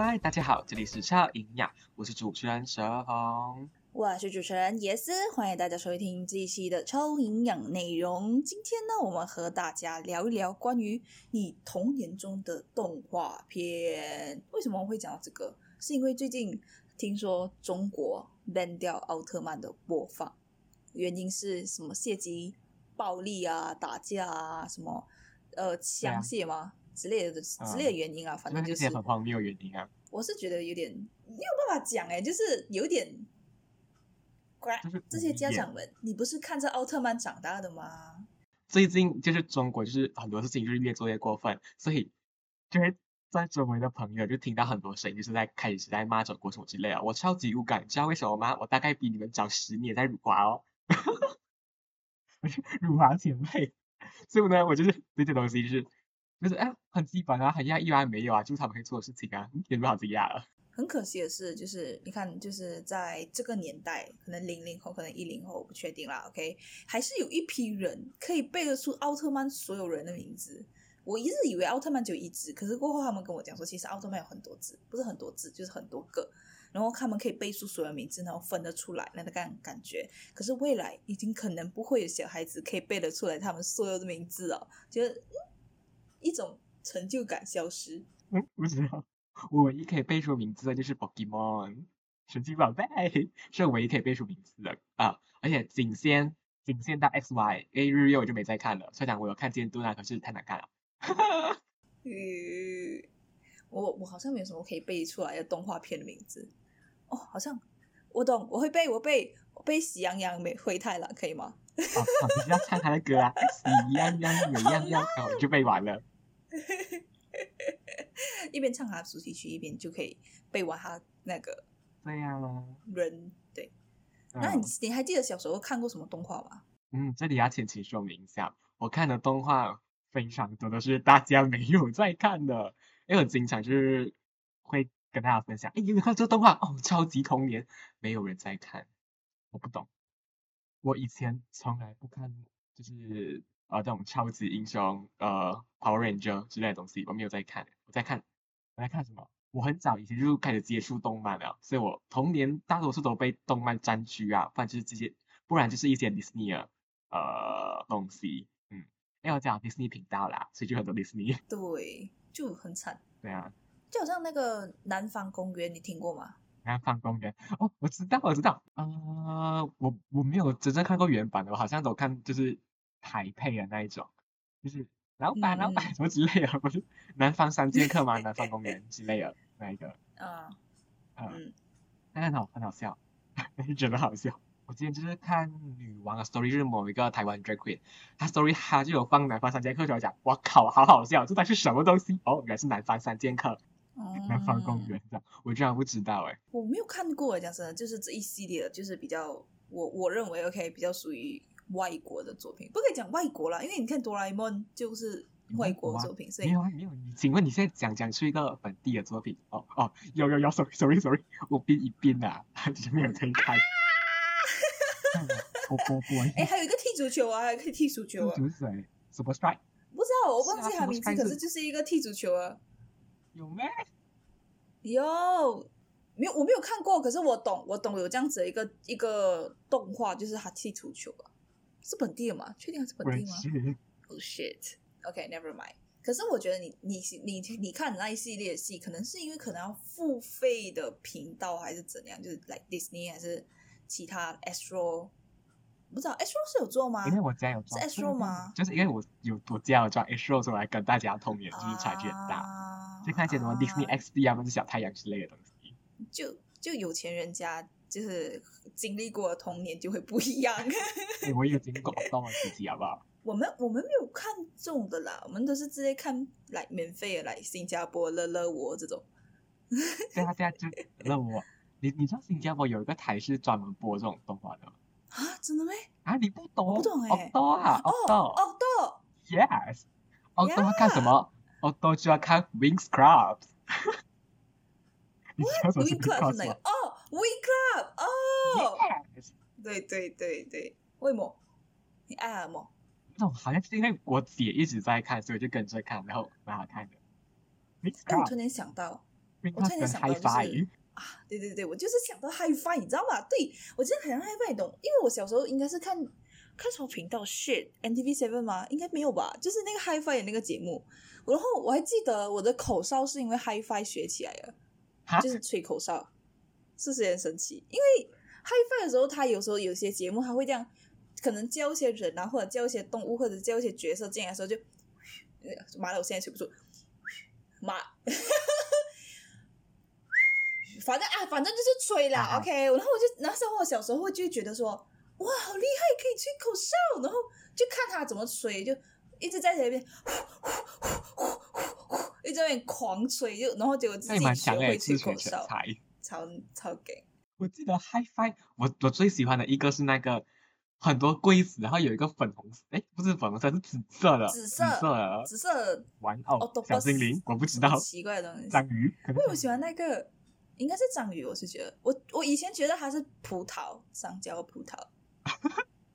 来，大家好，这里是超营养，我是主持人蛇红。我是主持人耶斯，欢迎大家收听这一期的超营养内容。今天呢，我们和大家聊一聊关于你童年中的动画片。为什么我会讲到这个？是因为最近听说中国 ban 掉奥特曼的播放，原因是什么？涉及暴力啊、打架啊、什么呃枪械吗之类的之类的原因啊？反正就是很荒谬原因啊。我是觉得有点没有办法讲哎，就是有点。这些家长们，你不是看着奥特曼长大的吗？最近就是中国，就是很多事情就是越做越过分，所以就是在周围的朋友就听到很多声音，就是在开始在骂中国什么之类的。我超级无感，知道为什么吗？我大概比你们早十年在辱华哦，辱华前辈。所以呢，我就是这些东西就是就是哎，很基本啊，很压抑啊，没有啊，就是他们可以做的事情啊，有什么好惊讶了？很可惜的是，就是你看，就是在这个年代，可能零零后，可能一零后，我不确定啦。OK，还是有一批人可以背得出奥特曼所有人的名字。我一直以为奥特曼就一只，可是过后他们跟我讲说，其实奥特曼有很多只，不是很多只，就是很多个。然后他们可以背出所有名字，然后分得出来那个感感觉。可是未来已经可能不会有小孩子可以背得出来他们所有的名字了，觉得一种成就感消失。嗯，不知道。我唯一可以背出名字的就是 Pokemon 神奇宝贝，是唯一可以背出名字的啊！而且仅限仅限到 X Y A 日月我就没再看了。虽然我有看监督啊，可是太难看了。嗯，我我好像没有什么可以背出来的动画片的名字哦，好像我懂，我会背，我背我背喜羊羊美灰太狼可以吗？哦，你要唱他的歌啊，喜羊羊美羊羊，然后就背完了。一边唱他的主题曲，一边就可以背完他那个。对呀。人对。那你你还记得小时候看过什么动画吗？嗯，这里要前情说明一下，我看的动画非常多都是大家没有在看的，因为我经常就是会跟大家分享，哎，有没有看这个动画？哦，超级童年，没有人在看，我不懂。我以前从来不看，就是。啊，这种超级英雄，呃，Power Ranger 之类的东西，我没有在看。我在看，我在看什么？我很早以前就开始接触动漫了，所以我童年大多数都被动漫占据啊，不然就是这些，不然就是一些 Disney 呃东西。嗯，因为我讲 Disney 频道啦，所以就很多 Disney。对，就很惨。对啊。就好像那个南方公园，你听过吗？南方公园，哦，我知道，我知道。啊，我我没有真正看过原版的，我好像都看就是。台配的那一种，就是老板老板什么之类的，不是南方三剑客吗？南方公园之类的 那一个，嗯嗯，那很好很好笑，真的好笑。我今天就是看女王的 story，就是某一个台湾 drag queen，她 story 她就有放南方三剑客，就讲，我靠，好好笑，这到底是什么东西？哦，原来是南方三剑客，南方公园这样，我居然不知道哎，我没有看过哎，讲真的，就是这一系列的，就是比较我我认为 OK 比较属于。外国的作品不可以讲外国啦，因为你看哆啦 A 梦就是外国作品，所以没有没有。请问你现在讲讲出一个本地的作品？哦哦，有有有，sorry sorry sorry，我编一编的，就是没有可以看。我我我，哎，还有一个踢足球啊，还可以踢足球啊。足球谁？Super Strike？不知道，我忘记他名字，可是就是一个踢足球啊。有咩？有。没有，我没有看过，可是我懂，我懂有这样子的一个一个动画，就是他踢足球啊。是本地的吗？确定还是本地吗？Oh shit! OK, never mind. 可是我觉得你你你你看那一系列戏，可能是因为可能要付费的频道还是怎样，就是 like Disney 还是其他 Astro，不知道 Astro 是有做吗？因为我家有做 Astro 吗？就是因为我有我家有做 Astro，所以来跟大家同年就是差距很大，就看一些什么 Disney XD 啊，或者小太阳之类的东西。就就有钱人家。就是经历过童年就会不一样。我也经历过动漫自己好不好？我们我们没有看中的啦，我们都是直接看来免费的来新加坡乐乐我这种。对啊对啊，就乐我。你你知道新加坡有一个台是专门播这种动画的啊？真的没？啊，你不懂？不懂哎。哦多啊，哦多哦多。Yes。哦多看什么？哦多就要看 Wings Club。Wings Club 是哪个？哦。We Club 哦，对对对对，为什么？你爱什么？那种好像是因为我姐一直在看，所以就跟着看，然后蛮好看的。哎，我突然想到，我突然间想到就是啊，对对对，我就是想到 HiFi，你知道吗？对我真的很 HiFi，你懂？因为我小时候应该是看看什么频道？Shit NTV Seven 吗？应该没有吧？就是那个 HiFi 的那个节目。然后我还记得我的口哨是因为 HiFi 学起来的，就是吹口哨，是不是很神奇？因为 HiFi 的时候，他有时候有些节目他会这样，可能叫一些人啊，或者叫一些动物，或者叫一些角色进来的时候就，呃妈的，我现在吹不出，妈。反正啊，反正就是吹啦、o k 然后我就那时候我小时候就觉得说，哇，好厉害，可以吹口哨，然后就看他怎么吹，就一直在那边，一直在那边狂吹，就然后结果自己学，会吹口哨，超超给。我记得 HiFi，我我最喜欢的一个是那个很多柜子，然后有一个粉红色，哎，不是粉红色，是紫色的，紫紫色紫色玩偶小精灵，我不知道，奇怪的东西。章鱼，为什么喜欢那个？应该是章鱼，我是觉得，我我以前觉得它是葡萄，香蕉葡萄，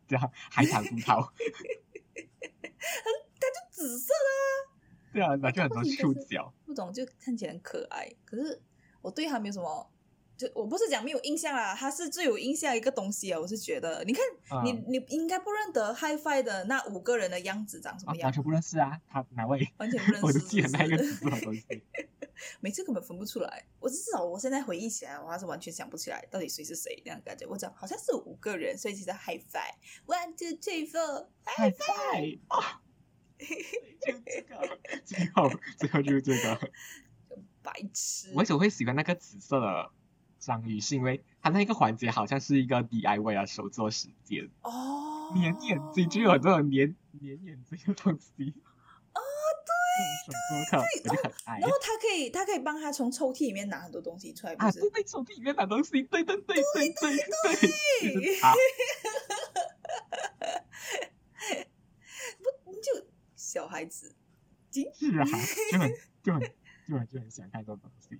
这样海产葡萄，它就紫色的，对啊，那就很多触角。不懂就看起来很可爱。可是我对它没有什么，就我不是讲没有印象啦，它是最有印象一个东西啊。我是觉得，你看你嗯，你应该不认得 HiFi 的那五个人的样子长什么样，啊完全不认识啊，他哪位？完全不认识。我就记得那个是紫色的东西。每次根本分不出来。我至少我现在回忆起来，我还是完全想不起来到底谁是谁那样感觉。我讲好像是五个人，所以其实 high five one two three four，海菜啊，就这个，最后最后就是这个。白痴。我为什么会喜欢那个紫色的章鱼？是因为它那个环节好像是一个 DIY 啊，手作时间，哦，粘眼睛就有这种粘粘眼睛的东西。哦，手做课我就很爱然后他可以，他可以帮他从抽屉里面拿很多东西出来，不啊，是？对对，手机里面拿东西，对对对对对对对，就是 它。就小孩子，是啊，就很就很就很就很想看这种东西。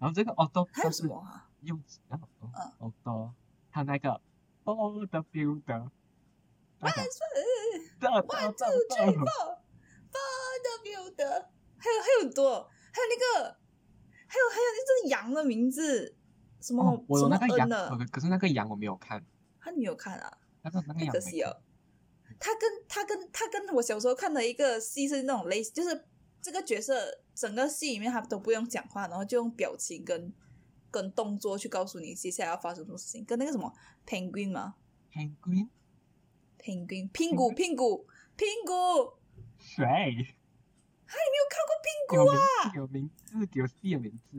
嗯然后这个 auto 还有什么啊？幼稚啊嗯，auto 它那个 all the builder，那个的 One two three four four the builder，还有还有很多，还有那个，还有还有那只羊的名字，什么、哦，我什么有那个羊，的，可可是那个羊我没有看，他没有看啊，那个那个羊没看可惜了。他跟他跟他跟我小时候看的一个戏是那种类似，就是这个角色整个戏里面他都不用讲话，然后就用表情跟跟动作去告诉你接下来要发生什么事情，跟那个什么 penguin 吗 penguin？penguin 拼骨拼骨拼骨，谁？你没有看过拼有骨啊？名有名字，给我戏的名字。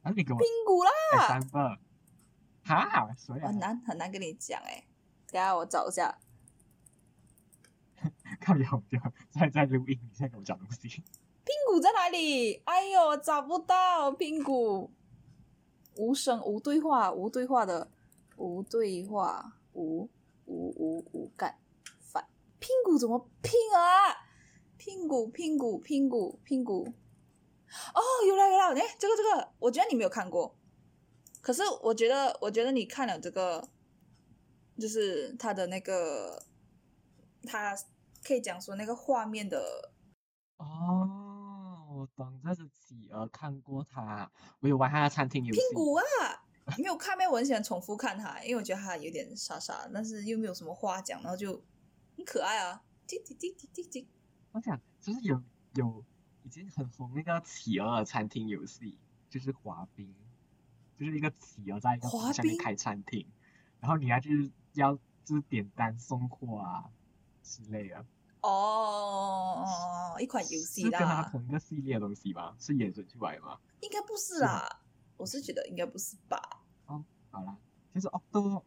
啊，你给我拼骨啦！哎三个，哈，谁啊很？难很难跟你讲哎、等一下我找一下。看有有在在录音，你在跟我讲东西。拼骨在哪里？哎呦，找不到拼骨，无声无对话，无对话的，无对话，无无无无干反拼骨怎么拼啊？拼骨拼骨拼骨拼骨，哦，有了有了，哎，这个这个，我觉得你没有看过，可是我觉得我觉得你看了这个，就是他的那个，他可以讲说那个画面的哦，我懂，这是企鹅看过它，我有玩它的餐厅游戏。屁股啊！没有看没有，我很喜欢重复看它，因为我觉得它有点傻傻，但是又没有什么话讲，然后就很可爱啊！滴滴滴滴滴滴，我想就是有有已经很红那个企鹅的餐厅游戏，就是滑冰，就是一个企鹅在一个滑冰冰上面开餐厅，然后你要就是要就是点单送货啊之类的。哦，一款游戏是跟他，同一个系列的东西吗？是衍生出来吗？应该不是啦，我是觉得应该不是吧？哦好啦，其实 Octo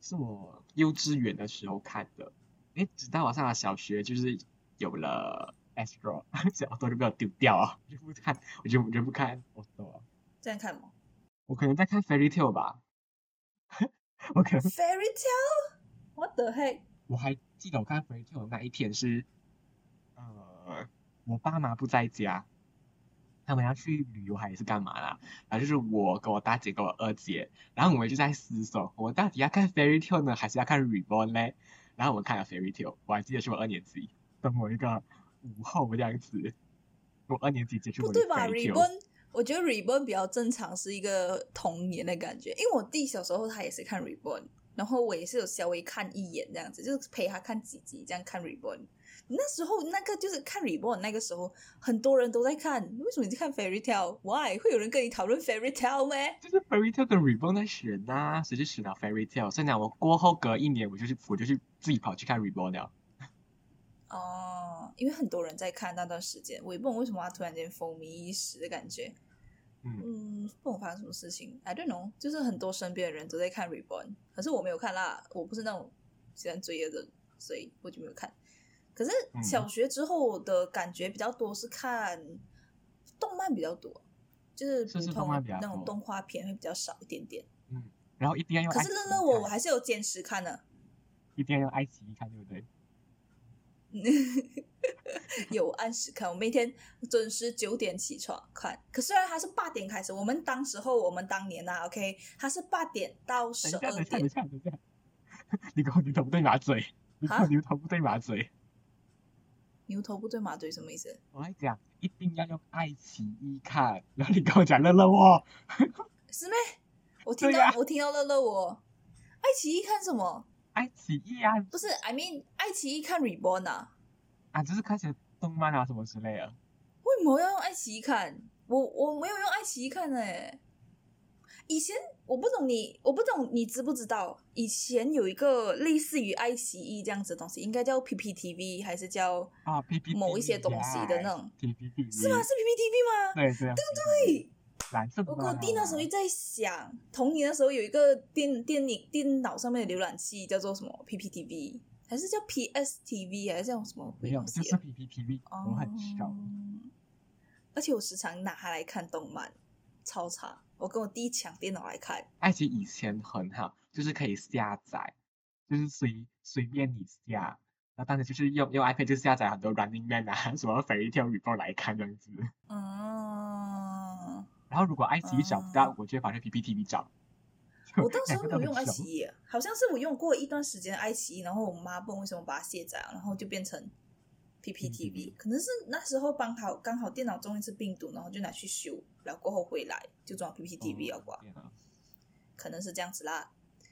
是我幼稚园的时候看的，因为直到我上了小学，就是有了 Astro，小 Octo 就被我丢掉了，我就不看，我就我就不看 Octo。这样看吗我可能在看 Fairy Tale 吧，我可能？Fairy tale，what the heck？我还记得我看 Fairy Tale 的那一天是，呃，我爸妈不在家，他们要去旅游还是干嘛啦？然后就是我跟我大姐跟我二姐，然后我们就在思索，我到底要看 Fairy Tale 呢，还是要看 Reborn 嘞？然后我们看了 Fairy Tale，我还记得是我二年级，等我一个午后这样子，我二年级结束我的不对吧 Tale，？Reborn 我觉得 Reborn 比较正常，是一个童年的感觉。因为我弟小时候他也是看 Reborn，然后我也是有稍微看一眼这样子，就是陪他看几集这样看 Reborn。那时候那个就是看 Reborn，那个时候很多人都在看，为什么你在看 Fairy Tale？Why 会有人跟你讨论 Fairy Tale 吗？就是 Fairy Tale 跟 Reborn 在选呐、谁去选了 Fairy Tale？所以讲我过后隔一年，我就去我就去自己跑去看 Reborn 了。哦，因为很多人在看那段时间，我也不懂为什么他突然间风靡一时的感觉。嗯，嗯，不懂发生什么事情，I don't know，就是很多身边的人都在看 Reborn，可是我没有看啦，我不是那种喜欢追的人，所以我就没有看。可是嗯小学之后的感觉比较多是看动漫比较多，就是普通那种动画片会比较少一点点。嗯然后一定要用可爱奇艺是乐乐我我还是有坚持看的，一定要用爱奇艺看，对不对？有按时看，我每天准时九点起床看。可虽然它是八点开始，我们当时候我们当年呐、o k 它是八点到十二等一下，等点一。下，等一下，你跟我牛头不对马嘴，你跟我啊牛头不对马嘴。牛头不对马嘴什么意思？我跟你讲，一定要用爱奇艺看，然后你跟我讲乐乐哦，是咩？我听到、我听到乐乐我，爱奇艺看什么？爱奇艺啊不是，I mean，爱奇艺看 Reborn 啊？啊，就是看些动漫啊什么之类的。为什么要用爱奇艺看？我我没有用爱奇艺看诶、以前我不懂你，我不懂你知不知道？以前有一个类似于爱奇艺这样子的东西，应该叫 PPTV 还是叫啊，PPT 某一些东西的那种是吗？是 PPTV 吗？对对对，蓝色的我跟我弟那时候在想，童年的时候有一个电电影电脑上面的浏览器叫做什么 PPTV，还是叫 PSTV，还是叫什么鬼没有，就是？PPTV，我很熟。哦而且我时常拿它来看动漫，超长。我跟我弟抢电脑来看，爱奇艺以前很好，就是可以下载，就是随随便你下。然后当时就是用用 iPad 就下载很多 Running Man 啊，什么 Fairy Tail Report 来看这样子。嗯，然后如果爱奇艺找不到，我就会跑去 PPTV 找。我当时 候有用爱奇艺，好像是我用过一段时间爱奇艺，然后我妈不懂为什么把它卸载了，然后就变成 PPTV，可能是那时候刚好刚好电脑中一次病毒，然后就拿去修，然后过后回来就装 PPTV 了吧，天啊可能是这样子啦。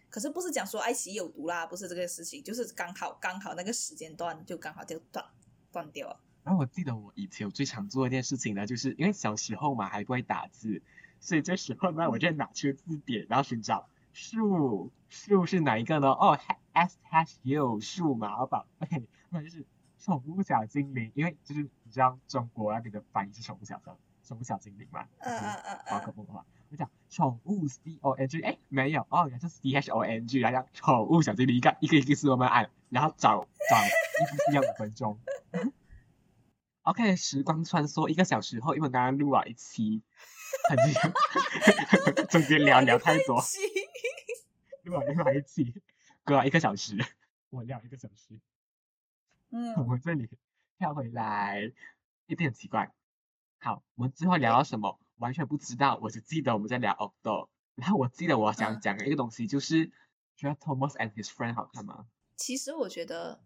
可是不是讲说爱奇艺有毒啦，不是这个事情，就是刚好刚好那个时间段就刚好就断断掉了。然后我记得我以前我最常做的一件事情呢，就是因为小时候嘛还不会打字，所以这时候呢我就拿出字典，然后寻找树树是哪一个呢？哦，S hash 也有数码宝贝，那就是宠物小精灵，因为就是你知道中国那边的翻译是宠物小小宠物小精灵嘛，嗯嗯宝可梦的话，我讲宠物 C O N G，哎没有哦，原来是 C H O N G，然后讲宠物小精灵一个一个一个字慢慢按，然后找找一步是要五分钟。OK，时光穿梭一个小时后，因为我刚刚录了一期，很久，中间聊聊太多，录了另外一期，隔了一个小时，我聊一个小时，我嗯，们这里跳回来，有点奇怪。好，我们最后聊到什么？完全不知道，我只记得我们在聊 Octo，然后我记得我想嗯讲的一个东西就是，觉得 Thomas and his friend 好看吗？其实我觉得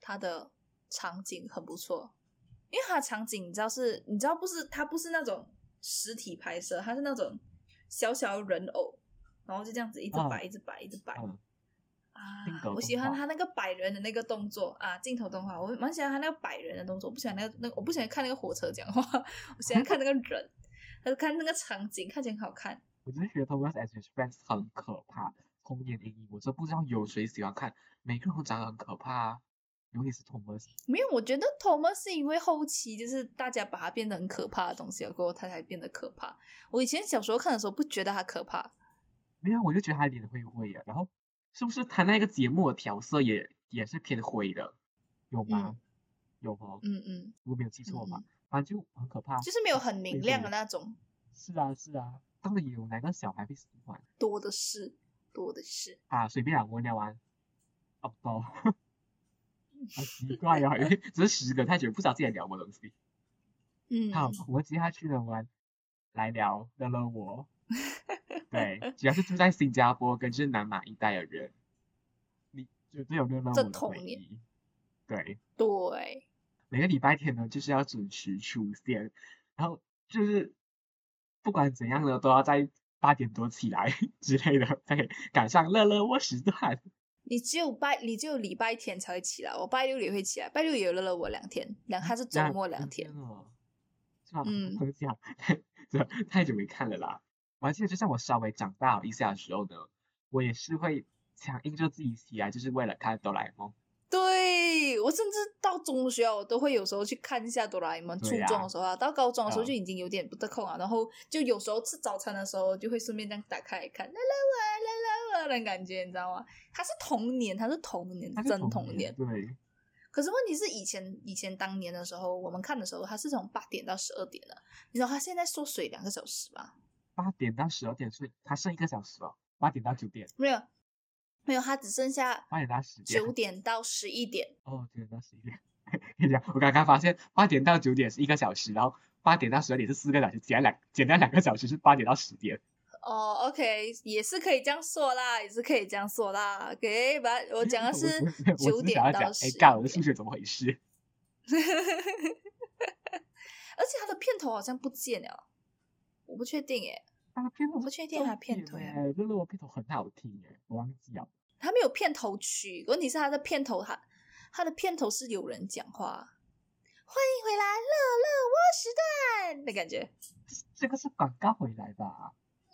它的场景很不错，因为它的场景你知道是，你知道不是它不是那种实体拍摄，它是那种小小人偶，然后就这样子一直嗯摆，一直摆，一直摆。嗯，啊，我喜欢他那个摆人的那个动作啊，镜头动画，我蛮喜欢他那个摆人的动作，我不喜欢那个那个，我不喜欢看那个火车讲话，我喜欢看那个人，还是看那个场景，看起来很好看。我只是觉得 Thomas and his friends 很可怕，童年阴影，我真不知道有谁喜欢看，每个人都长得很可怕啊，尤其是 Thomas。没有，我觉得 Thomas 是因为后期就是大家把它变得很可怕的东西了过后，他才变得可怕。我以前小时候看的时候不觉得他可怕，没有，我就觉得他脸灰灰的，然后是不是他那个节目的调色也也是偏灰的，有吗？有哦，嗯嗯，如果没有记错的话，嗯反正就很可怕。就是没有很明亮的那种，是啊是啊，到底有哪个小孩会喜欢多的是，多的是。啊？随便啊，我聊完。哦不，好奇怪哦，因为只是十个太久，不知道自己在聊什么东西。嗯，好，我们接下去呢，我们来聊乐乐我。对，主要是住在新加坡跟就是南马一带的人，你绝对有乐乐我童年回忆。对，对，每个礼拜天呢，就是要准时出现，然后就是不管怎样呢，都要在八点多起来之类的，才可以赶上乐乐我时段。你只有拜，你只有礼拜天才会起来，我拜六也会起来，拜六也有乐乐我两天，两它是周末两天。哦，是吧？嗯太久没看了啦。我还记得，就像我稍微长大一下的时候呢，我也是会强硬着自己起来，就是为了看哆啦 A 梦。对我甚至到中学我都会有时候去看一下哆啦 A 梦。初中的时候啊，到高中的时候嗯就已经有点不得空啊，然后就有时候吃早餐的时候就会顺便这样打开来看，啦啦我啦啦我的感觉，你知道吗？他是童年，他是童年，它是真童童年。对，可是问题是，以前以前当年的时候，我们看的时候，他是从八点到十二点的。你知道他现在缩水两个小时吗？八点到十二点睡，他剩一个小时哦。八点到九点，没有，没有，他只剩下八点到十点。九点到十一点。哦，九点到十一点。跟你讲，我刚刚发现八点到九点是一个小时，然后八点到十二点是四个小时，减两减掉两个小时是八点到十点。哦，OK，也是可以这样说啦，也是可以这样说啦。OK，把我讲的 是九点到十哎，一干我的数点。学怎么回事？而且他的片头好像不见了，我不确定诶，它的片头我不确定它片头哎，乐乐片头很好听哎，我忘记了。它没有片头曲。问题是他的片头，他他的片头是有人讲话，欢迎回来乐乐窝时段的感觉。这个是广告回来吧？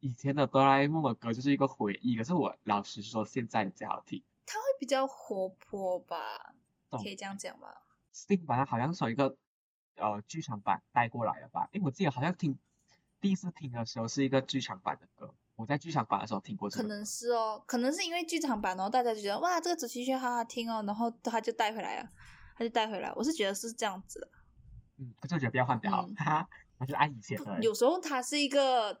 以前的哆啦 A 梦的歌就是一个回忆，可是我老实说，现在的最好听。它会比较活泼吧？可以这样讲吗？？Steam 版好像是从一个呃剧场版带过来的吧？因为我记得好像听第一次听的时候是一个剧场版的歌，我在剧场版的时候听过这个。可能是哦，可能是因为剧场版，然后大家就觉得哇，这个主题曲好好听哦，然后他就带回来了，他就带回来。我是觉得是这样子的。嗯，可是我觉得不要换掉，嗯哈哈，我是按以前的。有时候它是一个，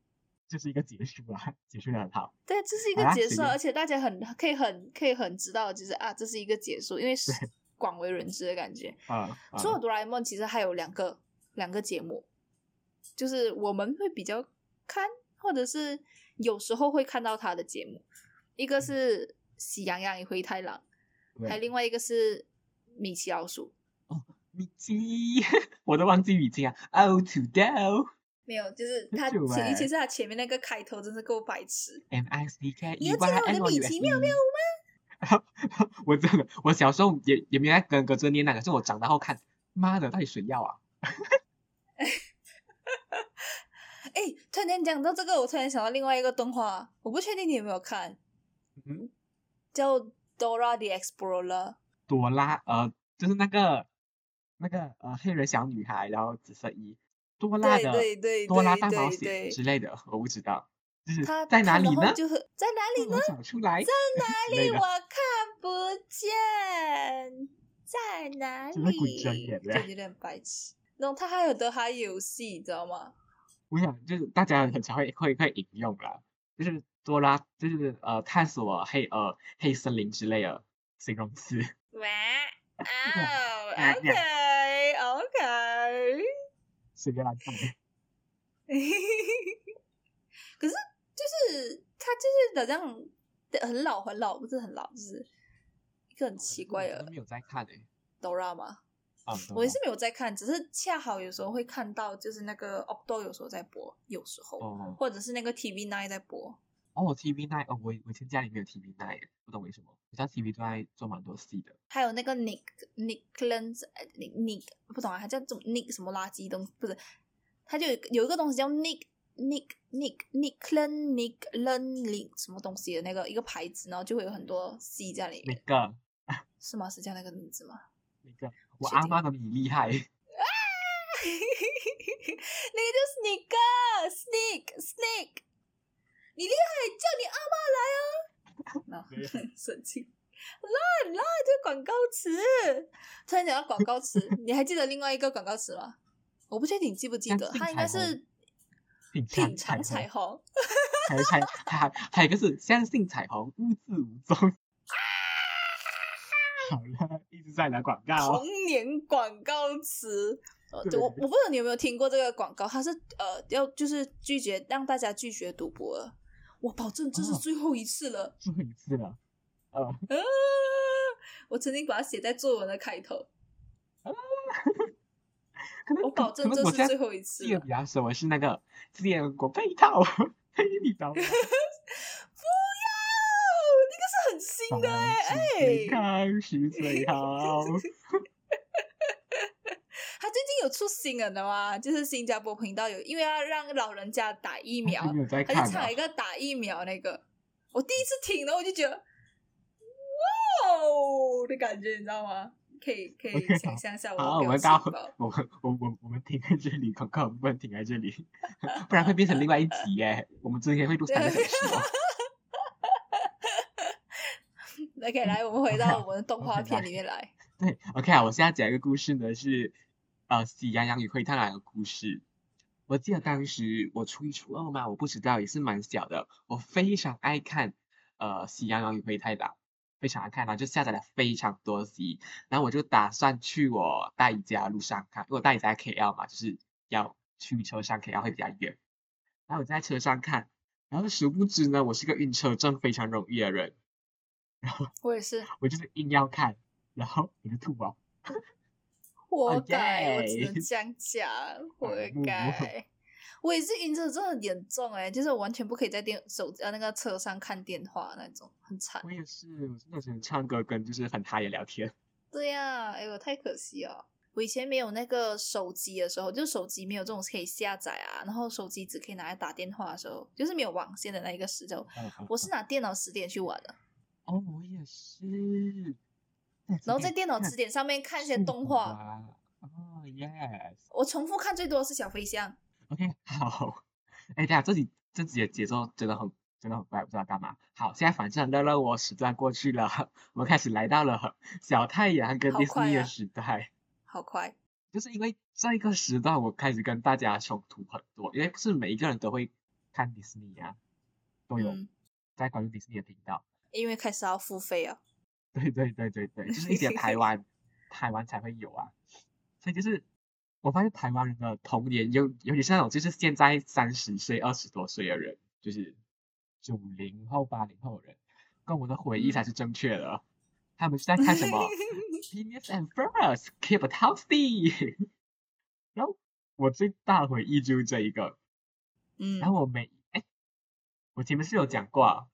就是一个结束啊，结束的很好。对，这是一个结束，而且大家很可以很可以很知道，就是啊，这是一个结束，因为是对 广为人知的感觉。啊除了哆啦 A 梦，其实还有两个两个节目，就是我们会比较看，或者是有时候会看到他的节目。一个是《喜羊羊与灰太狼》，还有，另外一个是米奇老鼠。哦米奇，我都忘记米奇啊，Oh to do 没有，就是他尤欸其是他前面那个开头，真是够白痴。M I C K 你 E 要记得我的米奇妙妙妙吗。我真的，我小时候也也没在跟跟着念那个，是我长大后看，妈的，到底谁要啊？哎，突然间讲到这个，我突然想到另外一个动画，我不确定你有没有看，嗯，叫《Dora the Explorer》。朵拉，呃，就是那个那个呃黑人小女孩，然后紫色衣，多拉的对对多拉大冒险之类的，我不知道，就是他在哪里呢？就很在哪里呢？找出来，在哪里我看不见，在哪真的鬼睁里？眼嘞就有点白痴。然后他还有的还游戏，你知道吗？我想就是大家很常会会会引用啦，就是多拉，就是呃探索黑呃黑森林之类的形容词。哇 哦 OK。随便来看。可是就是他就是好像很老很老，不是很老，就是一个很奇怪的没有在看诶、Dora 吗？啊，我也是没有在看，只是恰好有时候会看到，就是那个 Octo 有时候在播，有时候、哦或者是那个 TV Nine 在播。哦，TV Nine 哦，我我以前家里没有 TV Nine，不懂为什么，我家 TV 都在做蛮多戏的。还有那个 Nick Nick Cleanse Nick Nick 不懂啊，他叫怎么 Nick 什么垃圾东西不是，他就有有一个东西叫 Nick Nick Nick Nick Len Nick Len 什么东西的那个一个牌子，然后就会有很多 C 在里面，那个是吗？是叫那个名字吗？那个，我阿妈的你厉害，那个就是 Sneaker Sneak Sneak，你厉害，叫你阿妈来啊！然 后对神经烂烂这个广告词，突然讲到广告词，你还记得另外一个广告词吗？我不确定你记不记得，它应该是品品尝彩虹，虹。还有还还还有一个是相信彩虹，无字无踪。好了，一直在打广告哦。童年广告词。呃，对我我不知道你有没有听过这个广告，它是呃要就是拒绝让大家拒绝赌博的。我保证这是哦最后一次了。最后一次了，呃，啊！我曾经把它写在作文的开头，可能我保证这是最后一次了记得比。较熟的是那个坚果配套，嘿，你懂吗？不要，那个是很新的哎、健哎，康是最好。有出新人的吗？就是新加坡频道有，因为要让老人家打疫苗他就唱一个打疫苗那个。我第一次听，然后我就觉得，哇哦的感觉，你知道吗？可以可以想象一下好，我的表我们到。我们我我我们停在这里，广告不能停在这里，不然会变成另外一集耶。我们今天会录三个小时哦。OK，来，我们回到我们的动画片里面来。对，OK 啊，我现在讲一个故事呢，是呃《喜羊羊与灰太狼》的故事。我记得当时我初一初二嘛，我不知道，也是蛮小的，我非常爱看呃《喜羊羊与灰太狼》，非常爱看，然后就下载了非常多集，然后我就打算去我大姨家路上看，因为我大姨家在 KL 嘛，就是要去车上 KL 会比较远，然后我在车上看，然后殊不知呢，我是个晕车症非常容易的人，然后我也是，我就是硬要看，然后我就吐了。活哦该，我只能这样讲，活嗯该。我也是晕车症很严重哎、就是我完全不可以在电手呃那个车上看电话那种，很惨。我也是，我真的只能唱歌跟就是很嗨的聊天。对呀、哎呦，太可惜了。我以前没有那个手机的时候，就手机没有这种可以下载啊，然后手机只可以拿来打电话的时候，就是没有网线的那一个时候，我是拿电脑十点去玩的，哦，我也是。然后在电脑词典上面看一些动画。啊。哦，yes。我重复看最多的是小飞象，OK，好。哎，等一下这集这集的节奏真的很真的很快，不知道干嘛。好，现在反正乐乐我时段过去了，我们开始来到了小太阳跟迪士尼的时代。好快。就是因为这一个时段，我开始跟大家冲突很多，因为不是每一个人都会看迪士尼啊，都有嗯，在关注迪士尼的频道。因为开始要付费啊。对对对对对，就是一些台 湾台湾才会有啊，所以就是我发现台湾人的童年尤尤其是那种就是现在三十岁二十多岁的人，就是九零后八零后的人，跟我的回忆才嗯。是正确的。他们是在看什么？Phineas and Ferb Keep It Healthy，然后我最大的回忆就是这一个，嗯然，后我每哎，我前面是有讲过啊，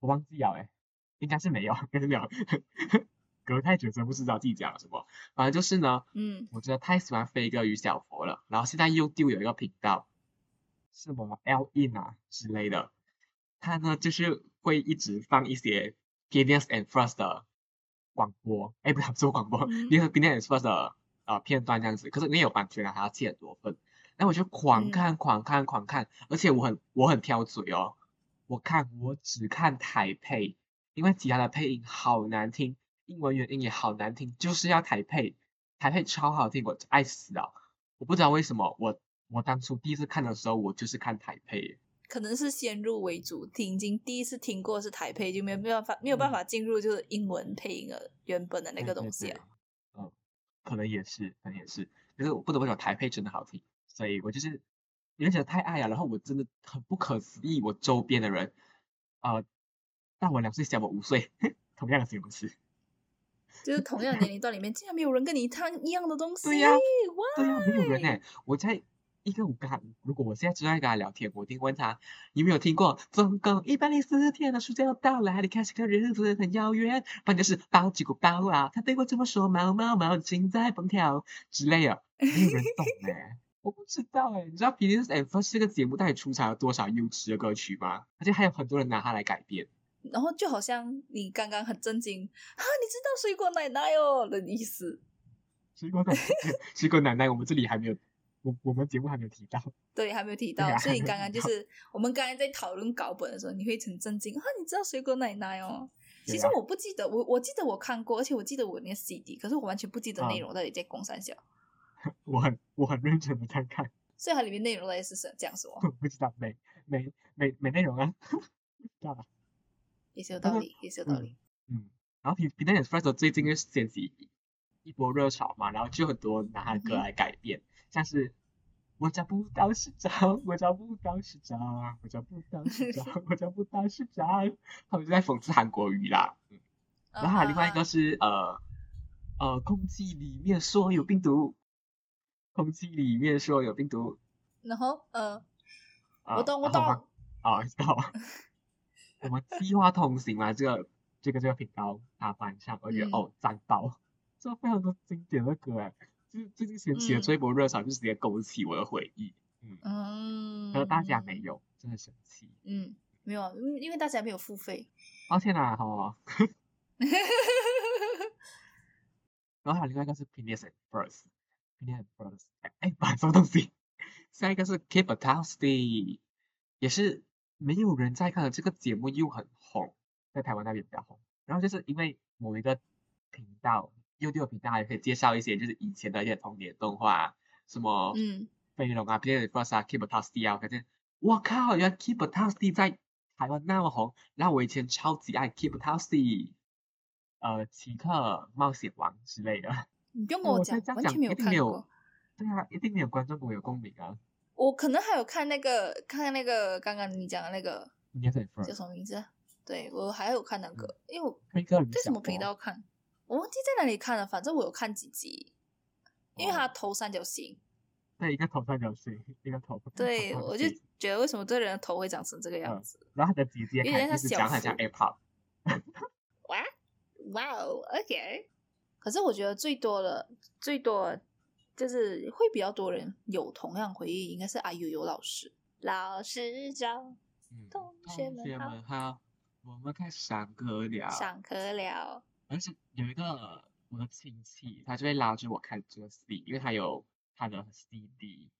我忘记了哎，应该是没有，应该是没有，隔太久真不知道自己讲了什么。反正就是呢，嗯我真的太喜欢飞哥与小佛了。然后现在 YouTube 有一个频道，什么 L In 啊之类的，它呢就是会一直放一些 Phineas and First 的广播，哎，不是做广播，嗯那个 Phineas and First 的呃片段这样子。可是因为有版权啊，还要切很多份。然后我就狂嗯看、狂看、狂看，而且我很我很挑嘴哦，我看我只看台配，因为其他的配音好难听，英文原音也好难听，就是要台配，台配超好听，我爱死了。我不知道为什么，我我当初第一次看的时候，我就是看台配，可能是先入为主，听已经第一次听过是台配，就没有办法没有办法进入就是英文配音的原本的那个东西了啊。嗯，可能也是，可能也是，可是我不得不说台配真的好听，所以我就是有点觉得太爱了，然后我真的很不可思议，我周边的人，呃，大我两岁，小我五岁，同样的形容词，就是同样年龄段里面，竟然没有人跟你唱一样的东西。对呀哇对呀、没有人哎、我在一个我跟他，如果我现在正在跟他聊天，我一定问他有没有听过总共一百零四天的暑假要到来，你看这个日子很遥远，反正就是包几个包啊，他对我这么说，毛毛毛心在蹦跳之类的，没有人懂哎、我不知道哎，你知道《p i n e s and First》这个节目到底出产了多少优质的歌曲吗？而且还有很多人拿它来改编。然后就好像你刚刚很震惊啊，你知道水果奶奶哦的意思。水果奶奶，水果奶奶，我们这里还没有，我我们节目还没有提到。对，还没有提到，所以刚刚就是我们刚才在讨论稿本的时候，你会很震惊啊，你知道水果奶奶哦？其实我不记得，我我记得我看过，而且我记得我那个 CD，可是我完全不记得内容到底在公三小。我很我很认真的在看，所以它里面内容到底是什这样说？不知道，没没没没内容啊，知道吧？也是有道理，也是有道理。嗯，然后皮皮蛋也 Fresh 最近又掀起一波热潮嘛，然后就很多拿他的歌来改编，像是我找不到市长，我找不到市长，我找不到市长，我找不到市长，他们就在讽刺韩国语啦。嗯，然后另外一个是呃呃，空气里面说有病毒。空气里面说有病毒，然后呃，我懂我懂，啊知道，我们计划通行嘛，这个这个这个频道大翻唱，我觉得哦赞爆，这非常多经典的歌哎，就是最近掀起的这一波热潮，就直接勾起我的回忆，嗯，可是大家没有，真的神奇，嗯，没有，因因为大家没有付费，抱歉啦，好，然后还有另外一个是 p i n e s First。哎，把什么东西？下一个是 Keep a Toasty，也是没有人在看的这个节目，又很红，在台湾那边比较红。然后就是因为某一个频道，YouTube 频道也可以介绍一些就是以前的一些童年动画，什么嗯，飞龙啊，P N Plus 啊，Keep a Tasty 啊，我感觉我靠，原来 Keep a Tasty 在台湾那么红。然后我以前超级爱 Keep a Tasty，呃，奇特冒险王之类的。你不用跟我讲，完全没有看过。对啊，一定没有观众跟我有共鸣啊。我可能还有看那个，看那个刚刚你讲的那个，叫什么名字？对我还有看那个，因为我在什么频道看？我忘记在哪里看了，反正我有看几集。因为他头三角形。对，一个头三角形，一个头。对，我就觉得为什么这人的头会长成这个样子？然后他的姐姐看就是讲很像 AirPod。哇，哇哦，OK。可是我觉得最多的、最多就是会比较多人有同样回忆，应该是阿悠悠老师。老师教，同学们好，我们开始上课了。上课了。而且有一个我的亲戚，他就会拉着我看这个 C，因为他有他的 CD。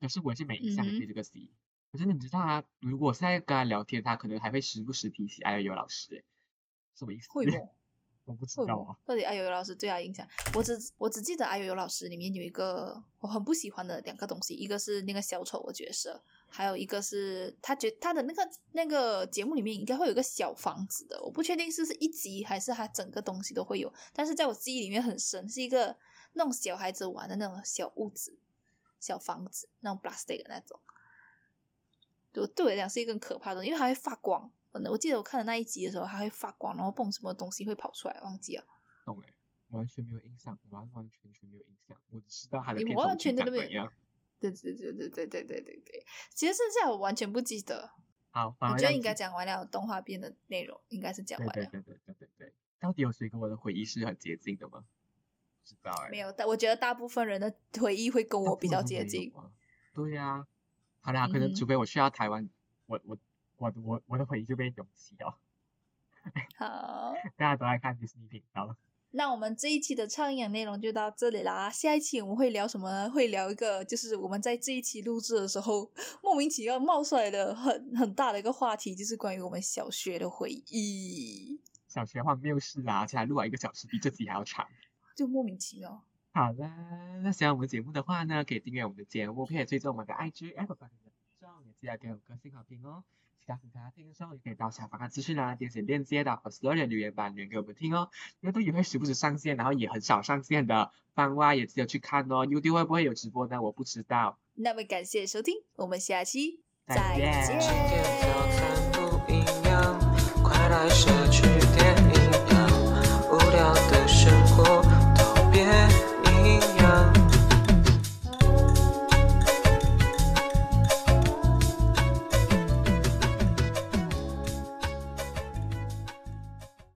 可是我是没印象对这个 C。可是你知道啊，如果现在跟他聊天，他可能还会时不时提起阿悠悠老师，什么意思？会不？我不知道啊，到底阿悠悠老师对他影响？我只我只记得阿悠悠老师里面有一个我很不喜欢的两个东西，一个是那个小丑的角色，还有一个是他觉他的那个那个节目里面应该会有一个小房子的，我不确定是是一集还是他整个东西都会有，但是在我记忆里面很深，是一个那种小孩子玩的那种小屋子、小房子，那种 plastic 的那种，对对我来讲是一个可怕的，因为它会发光。我记得我看的那一集的时候，它会发光，然后蹦什么东西会跑出来，忘记了。懂哎，完全没有印象，完完全全没有印象。我只知道它的片头曲长怎样。对对对对对对对对对。其实剩下我完全不记得。好，我觉得应该讲完了动画片的内容，应该是讲完了。对对对对对对。到底有谁跟我的回忆是很接近的吗？不知道哎。没有，但我觉得大部分人的回忆会跟我比较接近。对呀。好啦，可能除非我去到台湾，我我。我我我的回忆就被涌起了。好，大家都爱看迪士尼频道。那我们这一期的畅饮内容就到这里啦。下一期我们会聊什么呢？会聊一个，就是我们在这一期录制的时候，莫名其妙冒出来的很很大的一个话题，就是关于我们小学的回忆。小学话没有事啦，而且还录了一个小时，比这集还要长，就莫名其妙。好啦，那喜欢我们节目的话呢，可以订阅我们的节目，可以追踪我们的 IG、Apple、也记得给我个星好评哦。其他平台听的时候，也可以到下方的资讯啊点选链接的 s 所有人留言板留言给我们听哦。因为都也会时不时上线，然后也很少上线的番外，也记得去看哦。UD 会不会有直播呢？我不知道。那么感谢收听，我们下期再见。再见